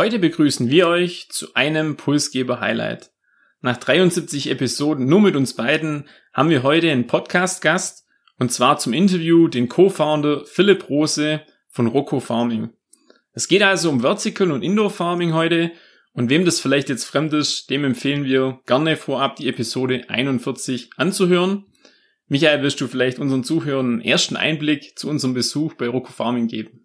Heute begrüßen wir euch zu einem Pulsgeber-Highlight. Nach 73 Episoden nur mit uns beiden haben wir heute einen Podcast-Gast und zwar zum Interview den Co-Founder Philipp Rose von Rocco Farming. Es geht also um Vertical und Indoor Farming heute und wem das vielleicht jetzt fremd ist, dem empfehlen wir gerne vorab die Episode 41 anzuhören. Michael, wirst du vielleicht unseren Zuhörern einen ersten Einblick zu unserem Besuch bei Rocco Farming geben?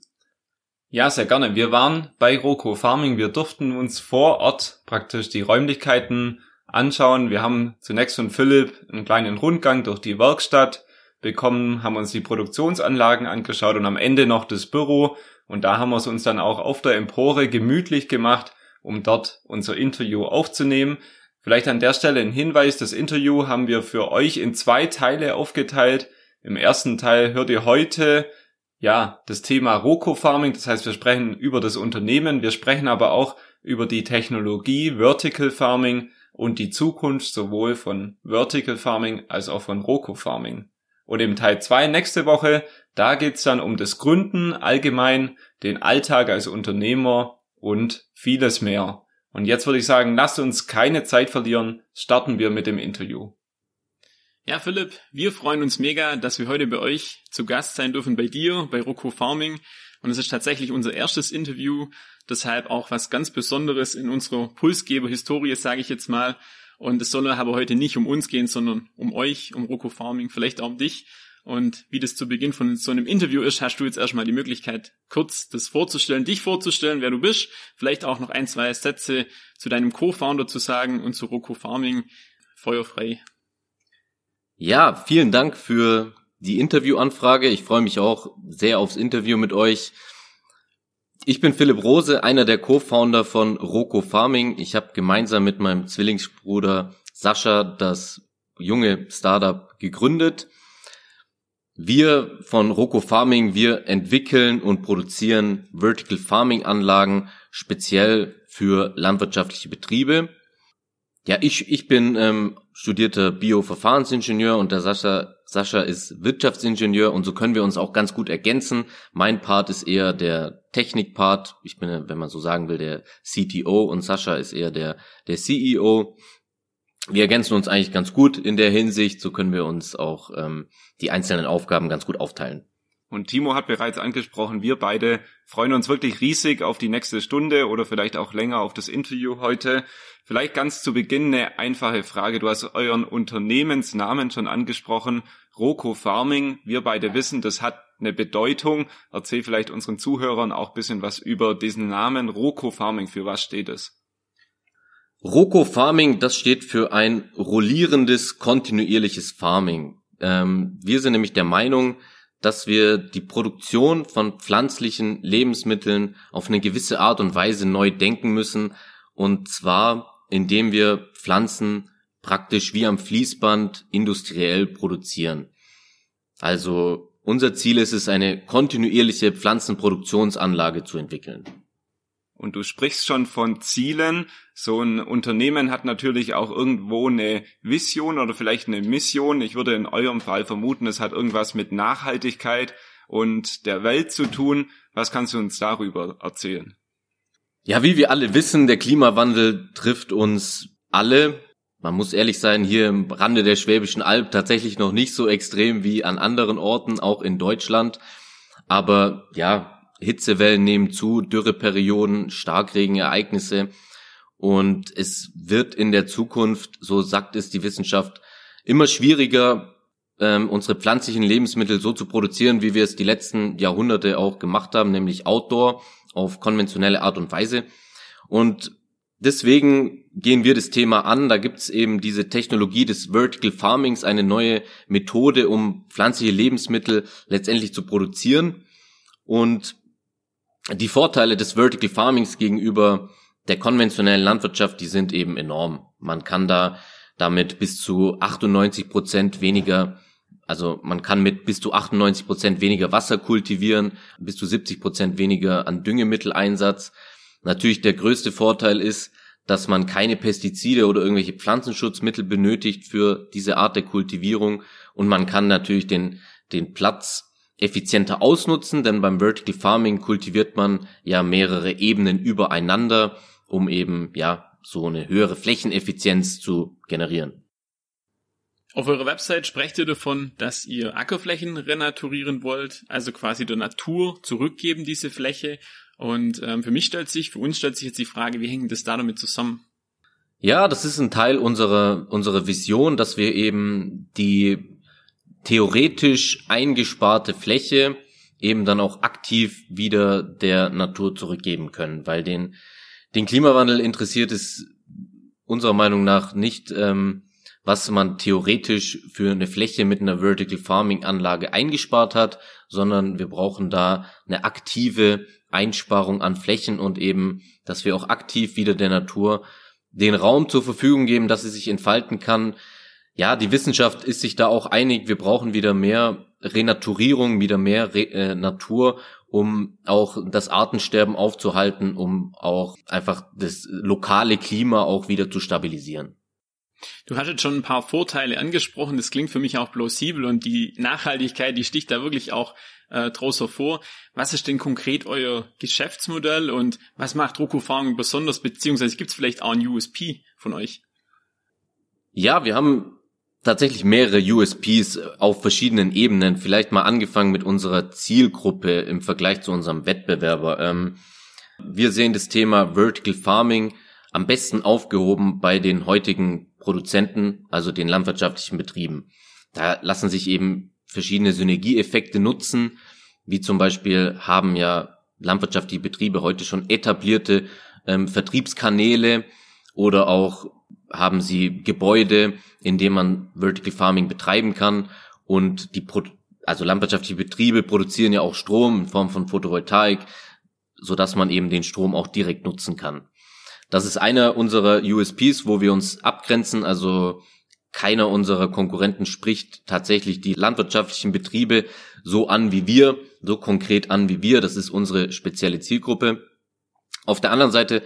Ja, sehr gerne. Wir waren bei Rocco Farming. Wir durften uns vor Ort praktisch die Räumlichkeiten anschauen. Wir haben zunächst von Philipp einen kleinen Rundgang durch die Werkstatt bekommen, haben uns die Produktionsanlagen angeschaut und am Ende noch das Büro. Und da haben wir es uns dann auch auf der Empore gemütlich gemacht, um dort unser Interview aufzunehmen. Vielleicht an der Stelle ein Hinweis, das Interview haben wir für euch in zwei Teile aufgeteilt. Im ersten Teil hört ihr heute ja das Thema Roco Farming, das heißt wir sprechen über das Unternehmen, wir sprechen aber auch über die Technologie Vertical Farming und die Zukunft sowohl von Vertical Farming als auch von Roco Farming. Und im Teil 2 nächste Woche, da geht's dann um das Gründen allgemein, den Alltag als Unternehmer und vieles mehr. Und jetzt würde ich sagen, lasst uns keine Zeit verlieren, starten wir mit dem Interview. Ja, Philipp, wir freuen uns mega, dass wir heute bei euch zu Gast sein dürfen, bei dir, bei Rocco Farming. Und es ist tatsächlich unser erstes Interview, deshalb auch was ganz Besonderes in unserer Pulsgeber-Historie, sage ich jetzt mal. Und es soll aber heute nicht um uns gehen, sondern um euch, um Rocco Farming, vielleicht auch um dich. Und wie das zu Beginn von so einem Interview ist, hast du jetzt erstmal die Möglichkeit, kurz das vorzustellen, dich vorzustellen, wer du bist, vielleicht auch noch ein, zwei Sätze zu deinem Co-Founder zu sagen und zu Rocco Farming. Feuerfrei. Ja, vielen Dank für die Interviewanfrage. Ich freue mich auch sehr aufs Interview mit euch. Ich bin Philipp Rose, einer der Co-Founder von Roco Farming. Ich habe gemeinsam mit meinem Zwillingsbruder Sascha das junge Startup gegründet. Wir von Roco Farming, wir entwickeln und produzieren Vertical Farming Anlagen speziell für landwirtschaftliche Betriebe. Ja, ich, ich bin ähm, studierter Bioverfahrensingenieur und der Sascha Sascha ist Wirtschaftsingenieur und so können wir uns auch ganz gut ergänzen. Mein Part ist eher der Technikpart. Ich bin, wenn man so sagen will, der CTO und Sascha ist eher der, der CEO. Wir ergänzen uns eigentlich ganz gut in der Hinsicht. So können wir uns auch ähm, die einzelnen Aufgaben ganz gut aufteilen. Und Timo hat bereits angesprochen, wir beide freuen uns wirklich riesig auf die nächste Stunde oder vielleicht auch länger auf das Interview heute. Vielleicht ganz zu Beginn eine einfache Frage. Du hast euren Unternehmensnamen schon angesprochen, Roco Farming. Wir beide wissen, das hat eine Bedeutung. Erzähl vielleicht unseren Zuhörern auch bisschen was über diesen Namen Roco Farming. Für was steht es? Roco Farming, das steht für ein rollierendes, kontinuierliches Farming. Ähm, wir sind nämlich der Meinung, dass wir die Produktion von pflanzlichen Lebensmitteln auf eine gewisse Art und Weise neu denken müssen. Und zwar indem wir Pflanzen praktisch wie am Fließband industriell produzieren. Also unser Ziel ist es, eine kontinuierliche Pflanzenproduktionsanlage zu entwickeln. Und du sprichst schon von Zielen. So ein Unternehmen hat natürlich auch irgendwo eine Vision oder vielleicht eine Mission. Ich würde in eurem Fall vermuten, es hat irgendwas mit Nachhaltigkeit und der Welt zu tun. Was kannst du uns darüber erzählen? Ja, wie wir alle wissen, der Klimawandel trifft uns alle. Man muss ehrlich sein, hier im Rande der Schwäbischen Alb tatsächlich noch nicht so extrem wie an anderen Orten, auch in Deutschland. Aber ja, Hitzewellen nehmen zu, Dürreperioden, Starkregenereignisse. Und es wird in der Zukunft, so sagt es die Wissenschaft, immer schwieriger, ähm, unsere pflanzlichen Lebensmittel so zu produzieren, wie wir es die letzten Jahrhunderte auch gemacht haben, nämlich Outdoor auf konventionelle Art und Weise. Und deswegen gehen wir das Thema an. Da gibt's eben diese Technologie des Vertical Farmings, eine neue Methode, um pflanzliche Lebensmittel letztendlich zu produzieren. Und die Vorteile des Vertical Farmings gegenüber der konventionellen Landwirtschaft, die sind eben enorm. Man kann da damit bis zu 98 Prozent weniger, also man kann mit bis zu 98 Prozent weniger Wasser kultivieren, bis zu 70 Prozent weniger an Düngemitteleinsatz. Natürlich der größte Vorteil ist, dass man keine Pestizide oder irgendwelche Pflanzenschutzmittel benötigt für diese Art der Kultivierung und man kann natürlich den, den Platz effizienter ausnutzen, denn beim Vertical Farming kultiviert man ja mehrere Ebenen übereinander, um eben ja so eine höhere Flächeneffizienz zu generieren. Auf eurer Website sprecht ihr davon, dass ihr Ackerflächen renaturieren wollt, also quasi der Natur zurückgeben, diese Fläche. Und ähm, für mich stellt sich, für uns stellt sich jetzt die Frage, wie hängt das da damit zusammen? Ja, das ist ein Teil unserer, unserer Vision, dass wir eben die theoretisch eingesparte Fläche eben dann auch aktiv wieder der Natur zurückgeben können, weil den, den Klimawandel interessiert es unserer Meinung nach nicht, ähm, was man theoretisch für eine Fläche mit einer Vertical Farming Anlage eingespart hat, sondern wir brauchen da eine aktive Einsparung an Flächen und eben, dass wir auch aktiv wieder der Natur den Raum zur Verfügung geben, dass sie sich entfalten kann, ja, die Wissenschaft ist sich da auch einig, wir brauchen wieder mehr Renaturierung, wieder mehr Re äh, Natur, um auch das Artensterben aufzuhalten, um auch einfach das lokale Klima auch wieder zu stabilisieren. Du hattest schon ein paar Vorteile angesprochen, das klingt für mich auch plausibel und die Nachhaltigkeit, die sticht da wirklich auch äh, draus hervor. Was ist denn konkret euer Geschäftsmodell und was macht Roku Farming besonders, beziehungsweise gibt es vielleicht auch ein USP von euch? Ja, wir haben tatsächlich mehrere USPs auf verschiedenen Ebenen. Vielleicht mal angefangen mit unserer Zielgruppe im Vergleich zu unserem Wettbewerber. Ähm, wir sehen das Thema Vertical Farming am besten aufgehoben bei den heutigen Produzenten, also den landwirtschaftlichen Betrieben. Da lassen sich eben verschiedene Synergieeffekte nutzen, wie zum Beispiel haben ja landwirtschaftliche Betriebe heute schon etablierte ähm, Vertriebskanäle oder auch haben sie Gebäude, in denen man Vertical Farming betreiben kann und die Pro also landwirtschaftliche Betriebe produzieren ja auch Strom in Form von Photovoltaik, so dass man eben den Strom auch direkt nutzen kann. Das ist einer unserer USPs, wo wir uns abgrenzen, also keiner unserer Konkurrenten spricht tatsächlich die landwirtschaftlichen Betriebe so an wie wir, so konkret an wie wir. Das ist unsere spezielle Zielgruppe. Auf der anderen Seite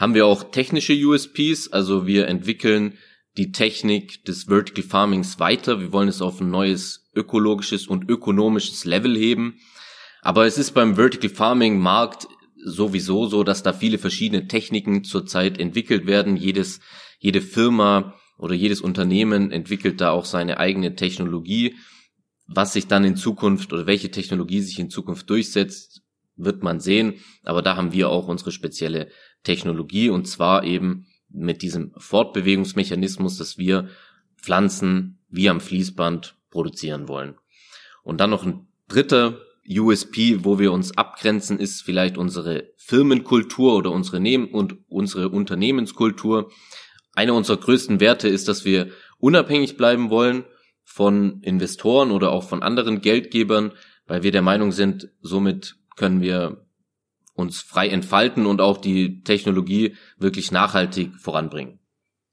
haben wir auch technische USPs, also wir entwickeln die Technik des Vertical Farmings weiter. Wir wollen es auf ein neues ökologisches und ökonomisches Level heben. Aber es ist beim Vertical Farming Markt sowieso so, dass da viele verschiedene Techniken zurzeit entwickelt werden. Jedes, jede Firma oder jedes Unternehmen entwickelt da auch seine eigene Technologie. Was sich dann in Zukunft oder welche Technologie sich in Zukunft durchsetzt, wird man sehen. Aber da haben wir auch unsere spezielle Technologie und zwar eben mit diesem Fortbewegungsmechanismus, dass wir Pflanzen wie am Fließband produzieren wollen. Und dann noch ein dritter USP, wo wir uns abgrenzen, ist vielleicht unsere Firmenkultur oder unsere Nehmen und unsere Unternehmenskultur. Einer unserer größten Werte ist, dass wir unabhängig bleiben wollen von Investoren oder auch von anderen Geldgebern, weil wir der Meinung sind, somit können wir uns frei entfalten und auch die Technologie wirklich nachhaltig voranbringen.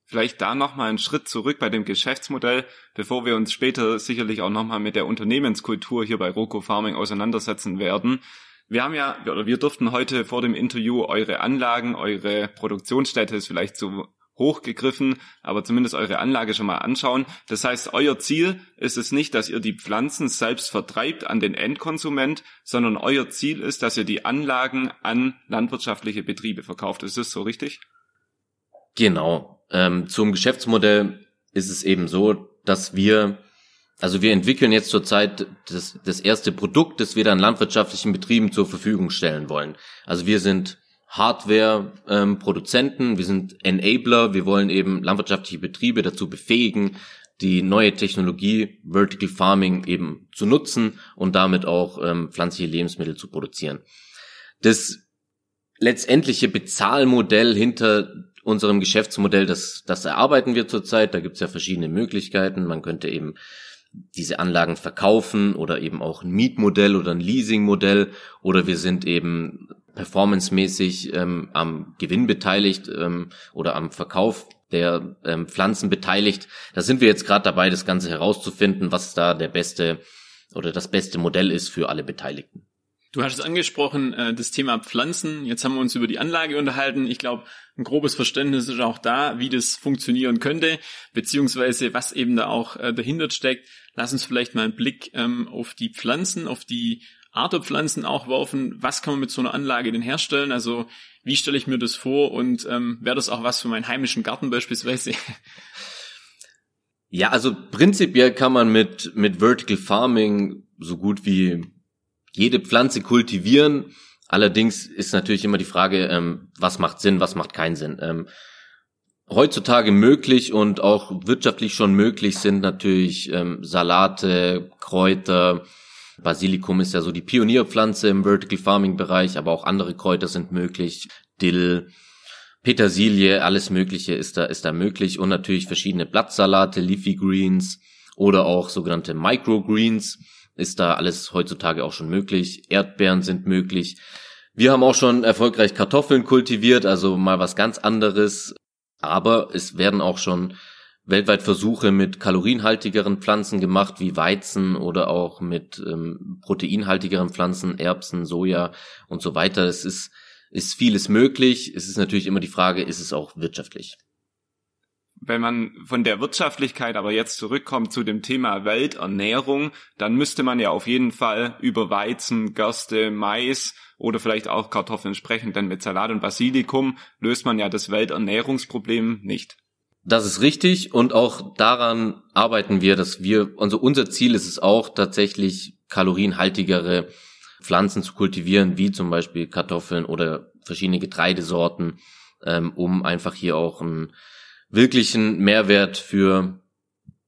Vielleicht da nochmal einen Schritt zurück bei dem Geschäftsmodell, bevor wir uns später sicherlich auch nochmal mit der Unternehmenskultur hier bei Roco Farming auseinandersetzen werden. Wir haben ja, oder wir durften heute vor dem Interview eure Anlagen, eure Produktionsstätte ist vielleicht so hochgegriffen, aber zumindest eure Anlage schon mal anschauen. Das heißt, euer Ziel ist es nicht, dass ihr die Pflanzen selbst vertreibt an den Endkonsument, sondern euer Ziel ist, dass ihr die Anlagen an landwirtschaftliche Betriebe verkauft. Ist das so richtig? Genau. Ähm, zum Geschäftsmodell ist es eben so, dass wir, also wir entwickeln jetzt zurzeit das, das erste Produkt, das wir dann landwirtschaftlichen Betrieben zur Verfügung stellen wollen. Also wir sind Hardware-Produzenten, ähm, wir sind Enabler, wir wollen eben landwirtschaftliche Betriebe dazu befähigen, die neue Technologie Vertical Farming eben zu nutzen und damit auch ähm, pflanzliche Lebensmittel zu produzieren. Das letztendliche Bezahlmodell hinter unserem Geschäftsmodell, das, das erarbeiten wir zurzeit. Da gibt es ja verschiedene Möglichkeiten. Man könnte eben diese Anlagen verkaufen oder eben auch ein Mietmodell oder ein Leasingmodell oder wir sind eben performancemäßig ähm, am Gewinn beteiligt ähm, oder am Verkauf der ähm, Pflanzen beteiligt. Da sind wir jetzt gerade dabei, das Ganze herauszufinden, was da der beste oder das beste Modell ist für alle Beteiligten. Du hast es angesprochen, äh, das Thema Pflanzen. Jetzt haben wir uns über die Anlage unterhalten. Ich glaube, ein grobes Verständnis ist auch da, wie das funktionieren könnte, beziehungsweise was eben da auch äh, dahinter steckt. Lass uns vielleicht mal einen Blick ähm, auf die Pflanzen, auf die Art der Pflanzen auch werfen. Was kann man mit so einer Anlage denn herstellen? Also wie stelle ich mir das vor und ähm, wäre das auch was für meinen heimischen Garten beispielsweise? Ja, also prinzipiell kann man mit, mit Vertical Farming so gut wie jede Pflanze kultivieren. Allerdings ist natürlich immer die Frage, ähm, was macht Sinn, was macht keinen Sinn. Ähm, heutzutage möglich und auch wirtschaftlich schon möglich sind natürlich ähm, Salate, Kräuter. Basilikum ist ja so die Pionierpflanze im Vertical Farming Bereich, aber auch andere Kräuter sind möglich. Dill, Petersilie, alles Mögliche ist da, ist da möglich und natürlich verschiedene Blattsalate, Leafy Greens oder auch sogenannte Microgreens ist da alles heutzutage auch schon möglich. Erdbeeren sind möglich. Wir haben auch schon erfolgreich Kartoffeln kultiviert, also mal was ganz anderes. Aber es werden auch schon weltweit Versuche mit kalorienhaltigeren Pflanzen gemacht, wie Weizen oder auch mit ähm, proteinhaltigeren Pflanzen, Erbsen, Soja und so weiter. Es ist, ist vieles möglich. Es ist natürlich immer die Frage, ist es auch wirtschaftlich? wenn man von der Wirtschaftlichkeit aber jetzt zurückkommt zu dem Thema Welternährung, dann müsste man ja auf jeden Fall über Weizen, Gerste, Mais oder vielleicht auch Kartoffeln sprechen, denn mit Salat und Basilikum löst man ja das Welternährungsproblem nicht. Das ist richtig und auch daran arbeiten wir, dass wir, also unser Ziel ist es auch tatsächlich kalorienhaltigere Pflanzen zu kultivieren, wie zum Beispiel Kartoffeln oder verschiedene Getreidesorten, ähm, um einfach hier auch ein wirklichen Mehrwert für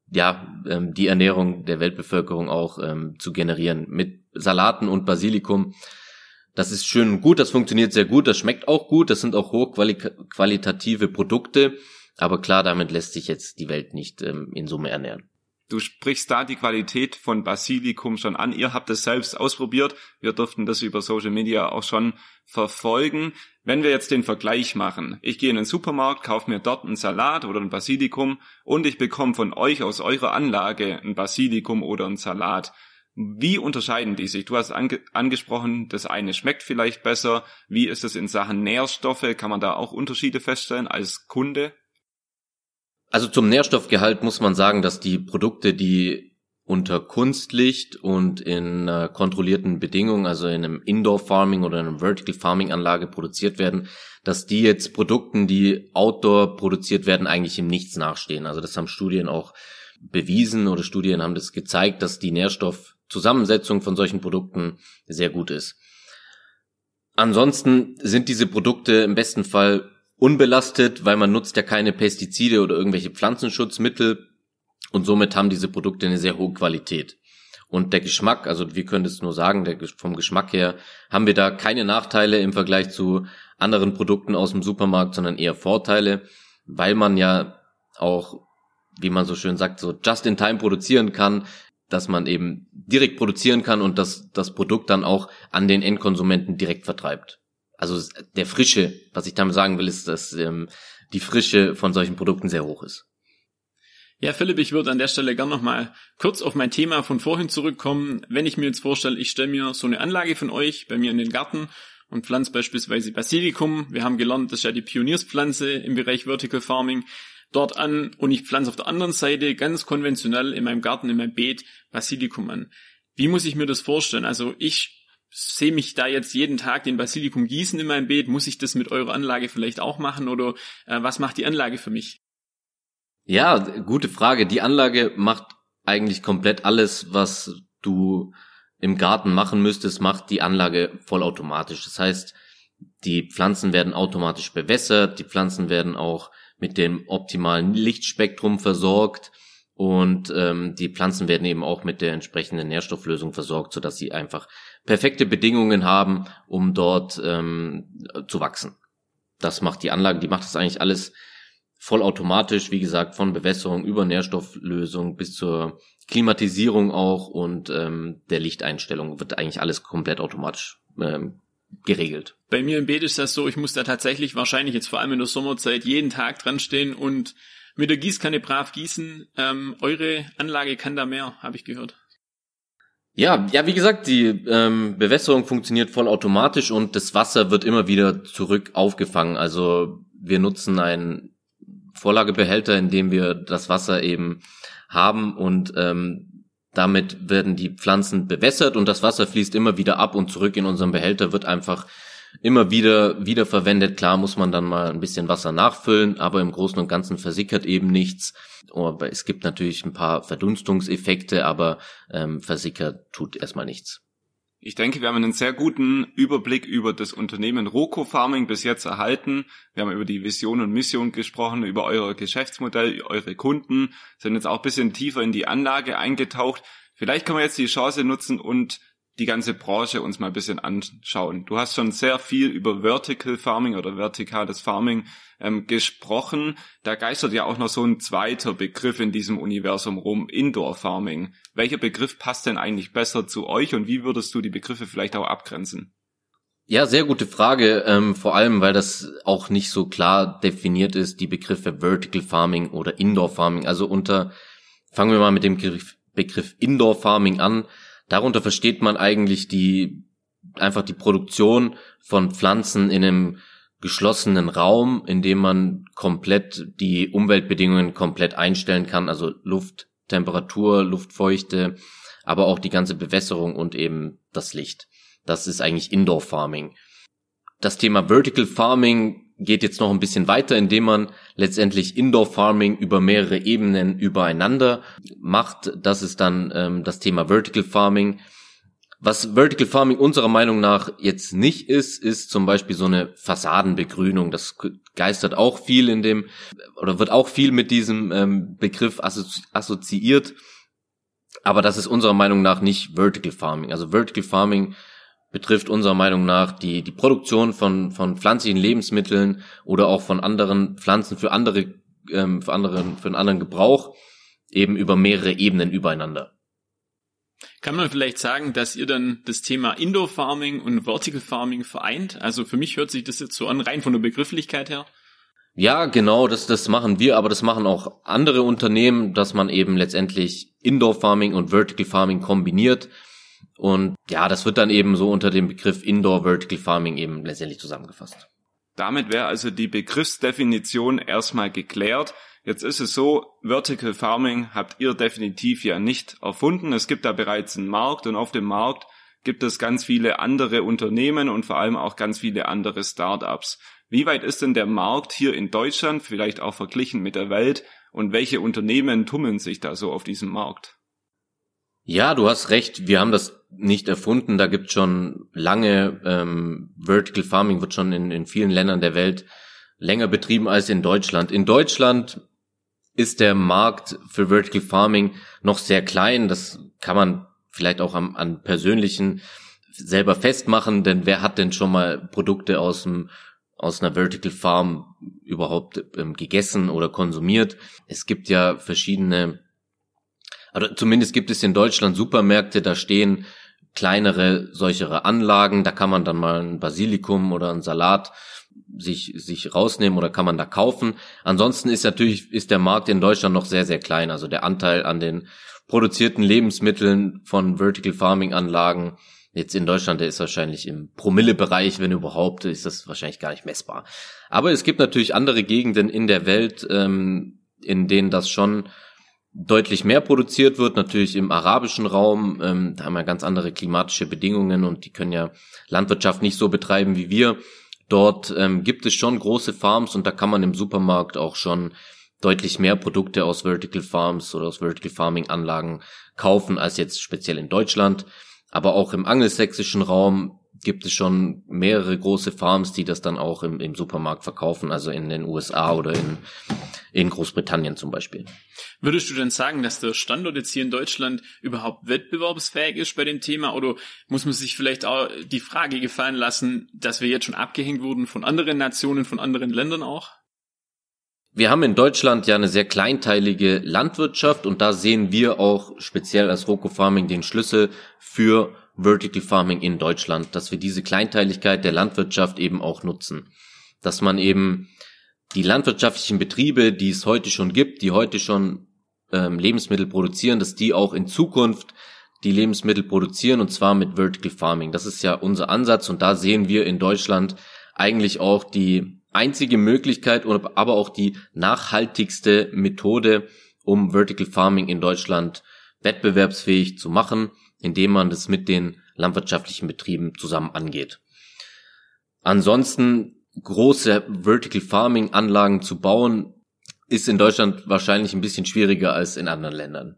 ja ähm, die Ernährung der Weltbevölkerung auch ähm, zu generieren mit Salaten und Basilikum. Das ist schön und gut, das funktioniert sehr gut, das schmeckt auch gut, das sind auch hochqualitative Produkte, aber klar, damit lässt sich jetzt die Welt nicht ähm, in Summe ernähren. Du sprichst da die Qualität von Basilikum schon an. Ihr habt es selbst ausprobiert. Wir durften das über Social Media auch schon verfolgen. Wenn wir jetzt den Vergleich machen, ich gehe in den Supermarkt, kaufe mir dort einen Salat oder ein Basilikum und ich bekomme von euch aus eurer Anlage ein Basilikum oder ein Salat. Wie unterscheiden die sich? Du hast ange angesprochen, das eine schmeckt vielleicht besser. Wie ist es in Sachen Nährstoffe? Kann man da auch Unterschiede feststellen als Kunde? Also zum Nährstoffgehalt muss man sagen, dass die Produkte, die unter Kunstlicht und in äh, kontrollierten Bedingungen, also in einem Indoor Farming oder in einem Vertical Farming Anlage produziert werden, dass die jetzt Produkten, die Outdoor produziert werden, eigentlich im Nichts nachstehen. Also das haben Studien auch bewiesen oder Studien haben das gezeigt, dass die Nährstoffzusammensetzung von solchen Produkten sehr gut ist. Ansonsten sind diese Produkte im besten Fall unbelastet, weil man nutzt ja keine Pestizide oder irgendwelche Pflanzenschutzmittel und somit haben diese Produkte eine sehr hohe Qualität. Und der Geschmack, also wir können es nur sagen, der, vom Geschmack her haben wir da keine Nachteile im Vergleich zu anderen Produkten aus dem Supermarkt, sondern eher Vorteile, weil man ja auch, wie man so schön sagt, so just in time produzieren kann, dass man eben direkt produzieren kann und dass das Produkt dann auch an den Endkonsumenten direkt vertreibt. Also der Frische, was ich damit sagen will, ist, dass ähm, die Frische von solchen Produkten sehr hoch ist. Ja, Philipp, ich würde an der Stelle gern nochmal kurz auf mein Thema von vorhin zurückkommen. Wenn ich mir jetzt vorstelle, ich stelle mir so eine Anlage von euch bei mir in den Garten und pflanze beispielsweise Basilikum. Wir haben gelernt, das ist ja die Pionierspflanze im Bereich Vertical Farming dort an und ich pflanze auf der anderen Seite ganz konventionell in meinem Garten, in meinem Beet Basilikum an. Wie muss ich mir das vorstellen? Also ich sehe mich da jetzt jeden Tag den Basilikum gießen in meinem Beet? Muss ich das mit eurer Anlage vielleicht auch machen oder äh, was macht die Anlage für mich? Ja, gute Frage. Die Anlage macht eigentlich komplett alles, was du im Garten machen müsstest, macht die Anlage vollautomatisch. Das heißt, die Pflanzen werden automatisch bewässert, die Pflanzen werden auch mit dem optimalen Lichtspektrum versorgt und ähm, die Pflanzen werden eben auch mit der entsprechenden Nährstofflösung versorgt, sodass sie einfach perfekte Bedingungen haben, um dort ähm, zu wachsen. Das macht die Anlage, die macht das eigentlich alles vollautomatisch, wie gesagt, von Bewässerung über Nährstofflösung bis zur Klimatisierung auch und ähm, der Lichteinstellung wird eigentlich alles komplett automatisch ähm, geregelt. Bei mir im Beet ist das so, ich muss da tatsächlich wahrscheinlich jetzt vor allem in der Sommerzeit jeden Tag dran stehen und mit der Gießkanne brav gießen. Ähm, eure Anlage kann da mehr, habe ich gehört. Ja, ja, wie gesagt, die ähm, Bewässerung funktioniert vollautomatisch und das Wasser wird immer wieder zurück aufgefangen. Also wir nutzen einen Vorlagebehälter, in dem wir das Wasser eben haben und ähm, damit werden die Pflanzen bewässert und das Wasser fließt immer wieder ab und zurück in unseren Behälter, wird einfach immer wieder wieder verwendet. Klar muss man dann mal ein bisschen Wasser nachfüllen, aber im Großen und Ganzen versickert eben nichts. Aber es gibt natürlich ein paar Verdunstungseffekte, aber ähm, versickert tut erstmal nichts. Ich denke, wir haben einen sehr guten Überblick über das Unternehmen Roco Farming bis jetzt erhalten. Wir haben über die Vision und Mission gesprochen, über euer Geschäftsmodell, eure Kunden, sind jetzt auch ein bisschen tiefer in die Anlage eingetaucht. Vielleicht können wir jetzt die Chance nutzen und die ganze Branche uns mal ein bisschen anschauen. Du hast schon sehr viel über Vertical Farming oder vertikales Farming ähm, gesprochen. Da geistert ja auch noch so ein zweiter Begriff in diesem Universum rum, Indoor Farming. Welcher Begriff passt denn eigentlich besser zu euch und wie würdest du die Begriffe vielleicht auch abgrenzen? Ja, sehr gute Frage, ähm, vor allem weil das auch nicht so klar definiert ist, die Begriffe Vertical Farming oder Indoor Farming. Also unter, fangen wir mal mit dem Begriff, Begriff Indoor Farming an Darunter versteht man eigentlich die, einfach die Produktion von Pflanzen in einem geschlossenen Raum, in dem man komplett die Umweltbedingungen komplett einstellen kann, also Luft, Temperatur, Luftfeuchte, aber auch die ganze Bewässerung und eben das Licht. Das ist eigentlich Indoor Farming. Das Thema Vertical Farming geht jetzt noch ein bisschen weiter, indem man letztendlich Indoor Farming über mehrere Ebenen übereinander macht. Das ist dann ähm, das Thema Vertical Farming. Was Vertical Farming unserer Meinung nach jetzt nicht ist, ist zum Beispiel so eine Fassadenbegrünung. Das geistert auch viel in dem, oder wird auch viel mit diesem ähm, Begriff assozi assoziiert. Aber das ist unserer Meinung nach nicht Vertical Farming. Also Vertical Farming betrifft unserer Meinung nach die, die Produktion von, von pflanzlichen Lebensmitteln oder auch von anderen Pflanzen für andere, ähm, für anderen, für einen anderen Gebrauch eben über mehrere Ebenen übereinander. Kann man vielleicht sagen, dass ihr dann das Thema Indoor Farming und Vertical Farming vereint? Also für mich hört sich das jetzt so an, rein von der Begrifflichkeit her. Ja, genau, das, das machen wir, aber das machen auch andere Unternehmen, dass man eben letztendlich Indoor Farming und Vertical Farming kombiniert und ja, das wird dann eben so unter dem Begriff Indoor Vertical Farming eben letztendlich zusammengefasst. Damit wäre also die Begriffsdefinition erstmal geklärt. Jetzt ist es so, Vertical Farming habt ihr definitiv ja nicht erfunden. Es gibt da bereits einen Markt und auf dem Markt gibt es ganz viele andere Unternehmen und vor allem auch ganz viele andere Startups. Wie weit ist denn der Markt hier in Deutschland, vielleicht auch verglichen mit der Welt und welche Unternehmen tummeln sich da so auf diesem Markt? Ja, du hast recht. Wir haben das nicht erfunden. Da gibt schon lange ähm, Vertical Farming wird schon in, in vielen Ländern der Welt länger betrieben als in Deutschland. In Deutschland ist der Markt für Vertical Farming noch sehr klein. Das kann man vielleicht auch am, an persönlichen selber festmachen, denn wer hat denn schon mal Produkte aus dem aus einer Vertical Farm überhaupt ähm, gegessen oder konsumiert? Es gibt ja verschiedene also zumindest gibt es in Deutschland Supermärkte, da stehen kleinere solchere Anlagen, da kann man dann mal ein Basilikum oder einen Salat sich, sich rausnehmen oder kann man da kaufen. Ansonsten ist natürlich, ist der Markt in Deutschland noch sehr, sehr klein. Also der Anteil an den produzierten Lebensmitteln von Vertical Farming Anlagen jetzt in Deutschland, der ist wahrscheinlich im Promille-Bereich, wenn überhaupt, ist das wahrscheinlich gar nicht messbar. Aber es gibt natürlich andere Gegenden in der Welt, ähm, in denen das schon deutlich mehr produziert wird, natürlich im arabischen Raum. Ähm, da haben wir ganz andere klimatische Bedingungen und die können ja Landwirtschaft nicht so betreiben wie wir. Dort ähm, gibt es schon große Farms und da kann man im Supermarkt auch schon deutlich mehr Produkte aus Vertical Farms oder aus Vertical Farming Anlagen kaufen als jetzt speziell in Deutschland. Aber auch im angelsächsischen Raum gibt es schon mehrere große Farms, die das dann auch im, im Supermarkt verkaufen, also in den USA oder in, in Großbritannien zum Beispiel. Würdest du denn sagen, dass der Standort jetzt hier in Deutschland überhaupt wettbewerbsfähig ist bei dem Thema oder muss man sich vielleicht auch die Frage gefallen lassen, dass wir jetzt schon abgehängt wurden von anderen Nationen, von anderen Ländern auch? Wir haben in Deutschland ja eine sehr kleinteilige Landwirtschaft und da sehen wir auch speziell als Roko Farming den Schlüssel für Vertical Farming in Deutschland, dass wir diese Kleinteiligkeit der Landwirtschaft eben auch nutzen. Dass man eben die landwirtschaftlichen Betriebe, die es heute schon gibt, die heute schon ähm, Lebensmittel produzieren, dass die auch in Zukunft die Lebensmittel produzieren und zwar mit Vertical Farming. Das ist ja unser Ansatz und da sehen wir in Deutschland eigentlich auch die einzige Möglichkeit, aber auch die nachhaltigste Methode, um Vertical Farming in Deutschland wettbewerbsfähig zu machen, indem man das mit den landwirtschaftlichen Betrieben zusammen angeht. Ansonsten große Vertical Farming Anlagen zu bauen, ist in Deutschland wahrscheinlich ein bisschen schwieriger als in anderen Ländern.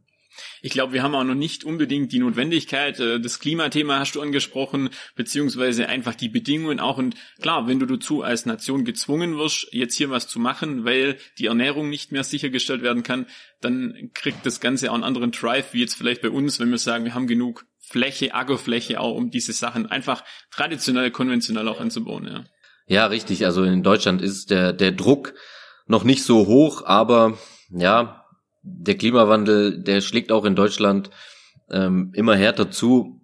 Ich glaube, wir haben auch noch nicht unbedingt die Notwendigkeit. Äh, das Klimathema hast du angesprochen, beziehungsweise einfach die Bedingungen auch. Und klar, wenn du dazu als Nation gezwungen wirst, jetzt hier was zu machen, weil die Ernährung nicht mehr sichergestellt werden kann, dann kriegt das Ganze auch einen anderen Drive, wie jetzt vielleicht bei uns, wenn wir sagen, wir haben genug Fläche, Aggerfläche auch, um diese Sachen einfach traditionell, konventionell auch anzubauen. Ja, ja richtig. Also in Deutschland ist der, der Druck noch nicht so hoch, aber ja, der Klimawandel, der schlägt auch in Deutschland ähm, immer härter zu.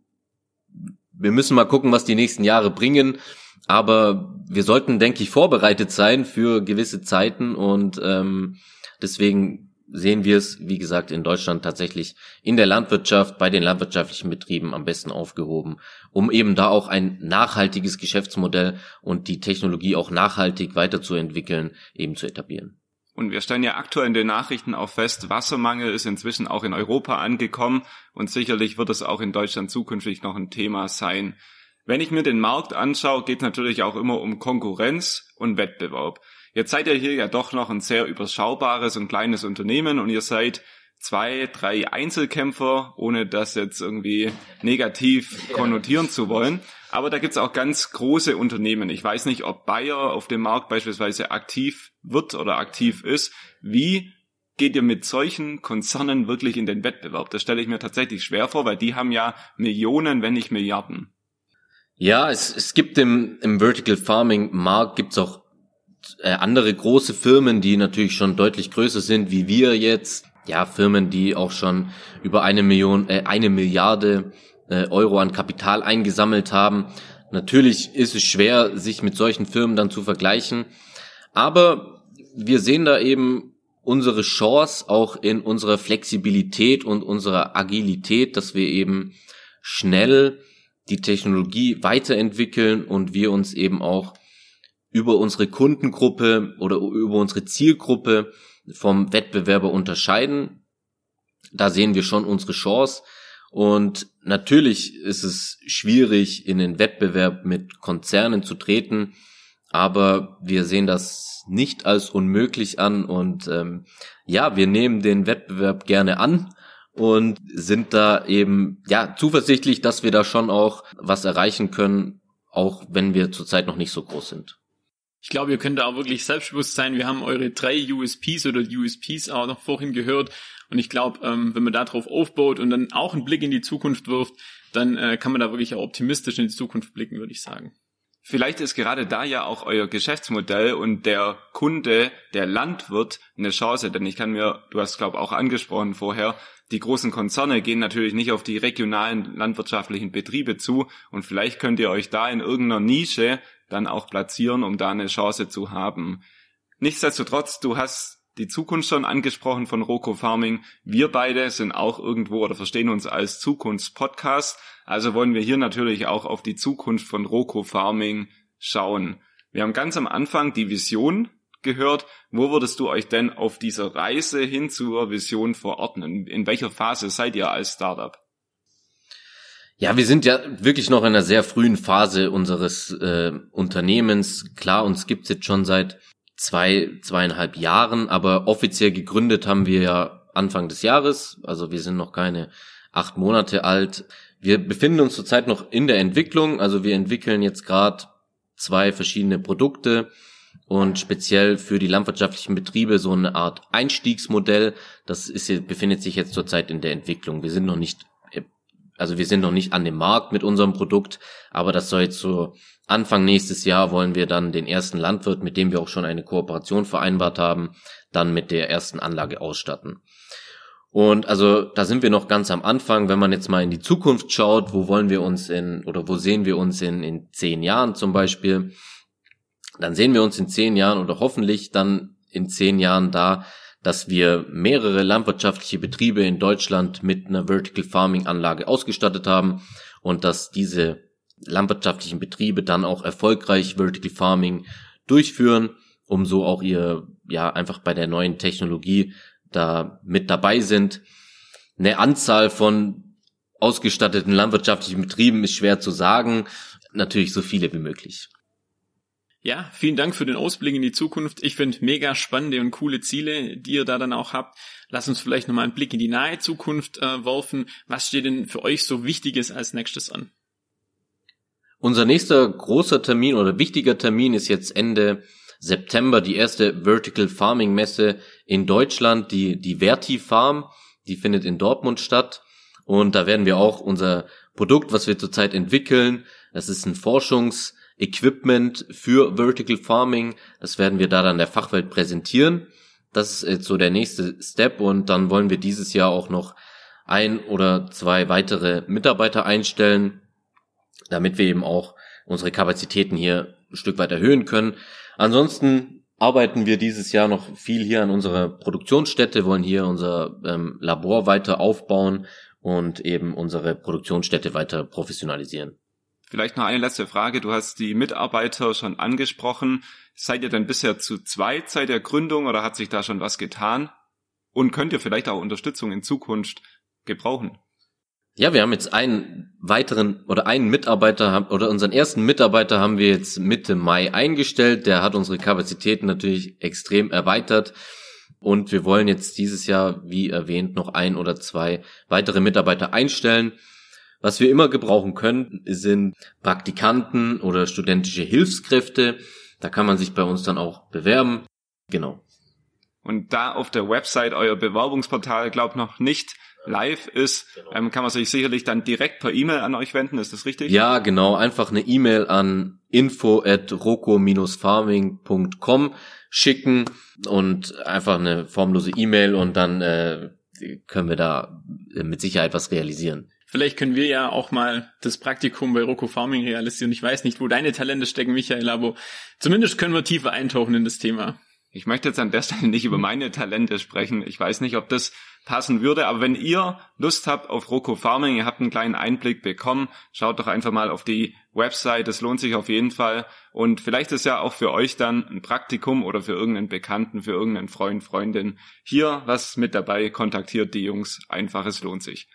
Wir müssen mal gucken, was die nächsten Jahre bringen. Aber wir sollten, denke ich, vorbereitet sein für gewisse Zeiten und ähm, deswegen sehen wir es, wie gesagt, in Deutschland tatsächlich in der Landwirtschaft, bei den landwirtschaftlichen Betrieben am besten aufgehoben, um eben da auch ein nachhaltiges Geschäftsmodell und die Technologie auch nachhaltig weiterzuentwickeln, eben zu etablieren. Und wir stellen ja aktuell in den Nachrichten auch fest, Wassermangel ist inzwischen auch in Europa angekommen und sicherlich wird es auch in Deutschland zukünftig noch ein Thema sein. Wenn ich mir den Markt anschaue, geht es natürlich auch immer um Konkurrenz und Wettbewerb. Jetzt seid ihr hier ja doch noch ein sehr überschaubares und kleines Unternehmen und ihr seid zwei, drei Einzelkämpfer, ohne das jetzt irgendwie negativ konnotieren zu wollen. Aber da gibt's auch ganz große Unternehmen. Ich weiß nicht, ob Bayer auf dem Markt beispielsweise aktiv wird oder aktiv ist. Wie geht ihr mit solchen Konzernen wirklich in den Wettbewerb? Das stelle ich mir tatsächlich schwer vor, weil die haben ja Millionen, wenn nicht Milliarden. Ja, es, es gibt im, im Vertical Farming Markt gibt's auch äh, andere große Firmen, die natürlich schon deutlich größer sind wie wir jetzt. Ja, Firmen, die auch schon über eine Million, äh, eine Milliarde äh, Euro an Kapital eingesammelt haben. Natürlich ist es schwer, sich mit solchen Firmen dann zu vergleichen, aber wir sehen da eben unsere Chance auch in unserer Flexibilität und unserer Agilität, dass wir eben schnell die Technologie weiterentwickeln und wir uns eben auch über unsere Kundengruppe oder über unsere Zielgruppe vom Wettbewerber unterscheiden. Da sehen wir schon unsere Chance. Und natürlich ist es schwierig, in den Wettbewerb mit Konzernen zu treten, aber wir sehen das nicht als unmöglich an und ähm, ja, wir nehmen den Wettbewerb gerne an und sind da eben ja zuversichtlich, dass wir da schon auch was erreichen können, auch wenn wir zurzeit noch nicht so groß sind. Ich glaube, ihr könnt da auch wirklich selbstbewusst sein. Wir haben eure drei USPs oder USPs auch noch vorhin gehört. Und ich glaube, ähm, wenn man darauf aufbaut und dann auch einen Blick in die Zukunft wirft, dann äh, kann man da wirklich auch optimistisch in die Zukunft blicken, würde ich sagen. Vielleicht ist gerade da ja auch euer Geschäftsmodell und der Kunde, der Landwirt, eine Chance, denn ich kann mir, du hast glaube auch angesprochen vorher, die großen Konzerne gehen natürlich nicht auf die regionalen landwirtschaftlichen Betriebe zu und vielleicht könnt ihr euch da in irgendeiner Nische dann auch platzieren, um da eine Chance zu haben. Nichtsdestotrotz, du hast die Zukunft schon angesprochen von Roko Farming. Wir beide sind auch irgendwo oder verstehen uns als Zukunftspodcast. Also wollen wir hier natürlich auch auf die Zukunft von Roko Farming schauen. Wir haben ganz am Anfang die Vision gehört. Wo würdest du euch denn auf dieser Reise hin zur Vision verordnen? In welcher Phase seid ihr als Startup? Ja, wir sind ja wirklich noch in einer sehr frühen Phase unseres äh, Unternehmens. Klar, uns gibt's jetzt schon seit zwei, zweieinhalb Jahren, aber offiziell gegründet haben wir ja Anfang des Jahres. Also wir sind noch keine acht Monate alt. Wir befinden uns zurzeit noch in der Entwicklung. Also wir entwickeln jetzt gerade zwei verschiedene Produkte und speziell für die landwirtschaftlichen Betriebe so eine Art Einstiegsmodell. Das ist, befindet sich jetzt zurzeit in der Entwicklung. Wir sind noch nicht also wir sind noch nicht an dem Markt mit unserem Produkt, aber das soll jetzt so Anfang nächstes Jahr wollen wir dann den ersten Landwirt, mit dem wir auch schon eine Kooperation vereinbart haben, dann mit der ersten Anlage ausstatten. Und also da sind wir noch ganz am Anfang. Wenn man jetzt mal in die Zukunft schaut, wo wollen wir uns in oder wo sehen wir uns in, in zehn Jahren zum Beispiel, dann sehen wir uns in zehn Jahren oder hoffentlich dann in zehn Jahren da, dass wir mehrere landwirtschaftliche Betriebe in Deutschland mit einer Vertical Farming Anlage ausgestattet haben und dass diese landwirtschaftlichen Betriebe dann auch erfolgreich Vertical Farming durchführen, um so auch ihr, ja, einfach bei der neuen Technologie da mit dabei sind. Eine Anzahl von ausgestatteten landwirtschaftlichen Betrieben ist schwer zu sagen. Natürlich so viele wie möglich. Ja, vielen Dank für den Ausblick in die Zukunft. Ich finde mega spannende und coole Ziele, die ihr da dann auch habt. Lass uns vielleicht nochmal einen Blick in die nahe Zukunft äh, werfen. Was steht denn für euch so Wichtiges als nächstes an? Unser nächster großer Termin oder wichtiger Termin ist jetzt Ende September die erste Vertical Farming Messe in Deutschland, die, die Verti Farm. Die findet in Dortmund statt. Und da werden wir auch unser Produkt, was wir zurzeit entwickeln, das ist ein Forschungsequipment für Vertical Farming. Das werden wir da dann der Fachwelt präsentieren. Das ist jetzt so der nächste Step und dann wollen wir dieses Jahr auch noch ein oder zwei weitere Mitarbeiter einstellen, damit wir eben auch unsere Kapazitäten hier ein Stück weit erhöhen können. Ansonsten arbeiten wir dieses Jahr noch viel hier an unserer Produktionsstätte, wollen hier unser ähm, Labor weiter aufbauen und eben unsere Produktionsstätte weiter professionalisieren. Vielleicht noch eine letzte Frage. Du hast die Mitarbeiter schon angesprochen. Seid ihr denn bisher zu zweit seit der Gründung oder hat sich da schon was getan? Und könnt ihr vielleicht auch Unterstützung in Zukunft gebrauchen? Ja, wir haben jetzt einen weiteren oder einen Mitarbeiter oder unseren ersten Mitarbeiter haben wir jetzt Mitte Mai eingestellt. Der hat unsere Kapazitäten natürlich extrem erweitert. Und wir wollen jetzt dieses Jahr, wie erwähnt, noch ein oder zwei weitere Mitarbeiter einstellen. Was wir immer gebrauchen können, sind Praktikanten oder studentische Hilfskräfte. Da kann man sich bei uns dann auch bewerben. Genau. Und da auf der Website euer Bewerbungsportal glaubt noch nicht live ist, genau. ähm, kann man sich sicherlich dann direkt per E-Mail an euch wenden, ist das richtig? Ja, genau, einfach eine E-Mail an info at roko-farming.com schicken und einfach eine formlose E-Mail und dann äh, können wir da mit Sicherheit was realisieren. Vielleicht können wir ja auch mal das Praktikum bei Rocco Farming realisieren. Ich weiß nicht, wo deine Talente stecken, Michael, aber zumindest können wir tiefer eintauchen in das Thema. Ich möchte jetzt an der Stelle nicht über meine Talente sprechen. Ich weiß nicht, ob das passen würde, aber wenn ihr Lust habt auf Rocco Farming, ihr habt einen kleinen Einblick bekommen, schaut doch einfach mal auf die Website, das lohnt sich auf jeden Fall. Und vielleicht ist ja auch für euch dann ein Praktikum oder für irgendeinen Bekannten, für irgendeinen Freund, Freundin hier was mit dabei, kontaktiert die Jungs, einfach, es lohnt sich.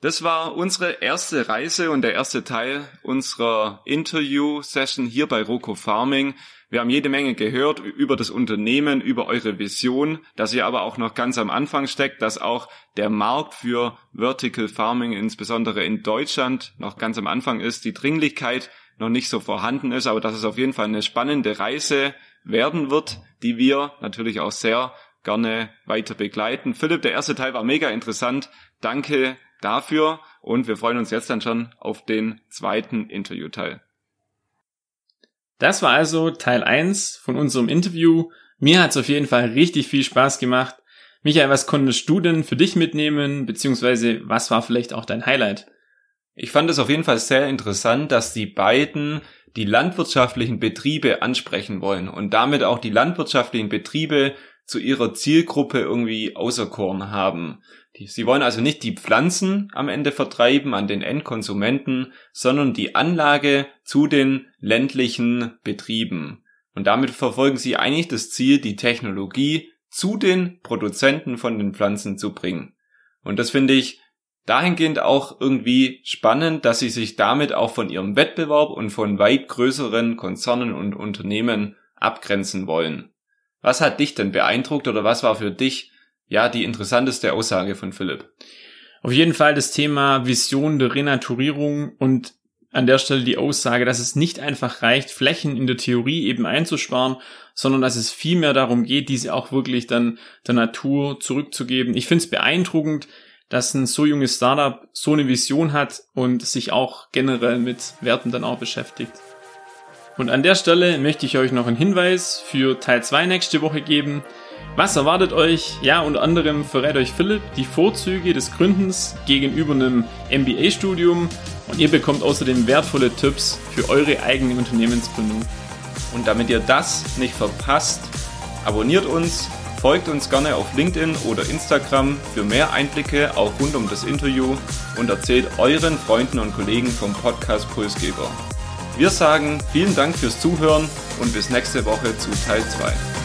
Das war unsere erste Reise und der erste Teil unserer Interview-Session hier bei Rocco Farming. Wir haben jede Menge gehört über das Unternehmen, über eure Vision, dass ihr aber auch noch ganz am Anfang steckt, dass auch der Markt für Vertical Farming, insbesondere in Deutschland, noch ganz am Anfang ist, die Dringlichkeit noch nicht so vorhanden ist, aber dass es auf jeden Fall eine spannende Reise werden wird, die wir natürlich auch sehr gerne weiter begleiten. Philipp, der erste Teil war mega interessant. Danke dafür und wir freuen uns jetzt dann schon auf den zweiten Interviewteil. Das war also Teil 1 von unserem Interview. Mir hat es auf jeden Fall richtig viel Spaß gemacht. Michael, was konntest du denn für dich mitnehmen, beziehungsweise was war vielleicht auch dein Highlight? Ich fand es auf jeden Fall sehr interessant, dass die beiden die landwirtschaftlichen Betriebe ansprechen wollen und damit auch die landwirtschaftlichen Betriebe zu ihrer Zielgruppe irgendwie auserkoren haben. Sie wollen also nicht die Pflanzen am Ende vertreiben an den Endkonsumenten, sondern die Anlage zu den ländlichen Betrieben. Und damit verfolgen sie eigentlich das Ziel, die Technologie zu den Produzenten von den Pflanzen zu bringen. Und das finde ich dahingehend auch irgendwie spannend, dass sie sich damit auch von ihrem Wettbewerb und von weit größeren Konzernen und Unternehmen abgrenzen wollen. Was hat dich denn beeindruckt oder was war für dich ja die interessanteste Aussage von Philipp? Auf jeden Fall das Thema Vision der Renaturierung und an der Stelle die Aussage, dass es nicht einfach reicht, Flächen in der Theorie eben einzusparen, sondern dass es vielmehr darum geht, diese auch wirklich dann der Natur zurückzugeben. Ich finde es beeindruckend, dass ein so junges Startup so eine Vision hat und sich auch generell mit Werten dann auch beschäftigt. Und an der Stelle möchte ich euch noch einen Hinweis für Teil 2 nächste Woche geben. Was erwartet euch? Ja, unter anderem verrät euch Philipp die Vorzüge des Gründens gegenüber einem MBA-Studium und ihr bekommt außerdem wertvolle Tipps für eure eigene Unternehmensgründung. Und damit ihr das nicht verpasst, abonniert uns, folgt uns gerne auf LinkedIn oder Instagram für mehr Einblicke auch rund um das Interview und erzählt euren Freunden und Kollegen vom Podcast Pulsgeber. Wir sagen vielen Dank fürs Zuhören und bis nächste Woche zu Teil 2.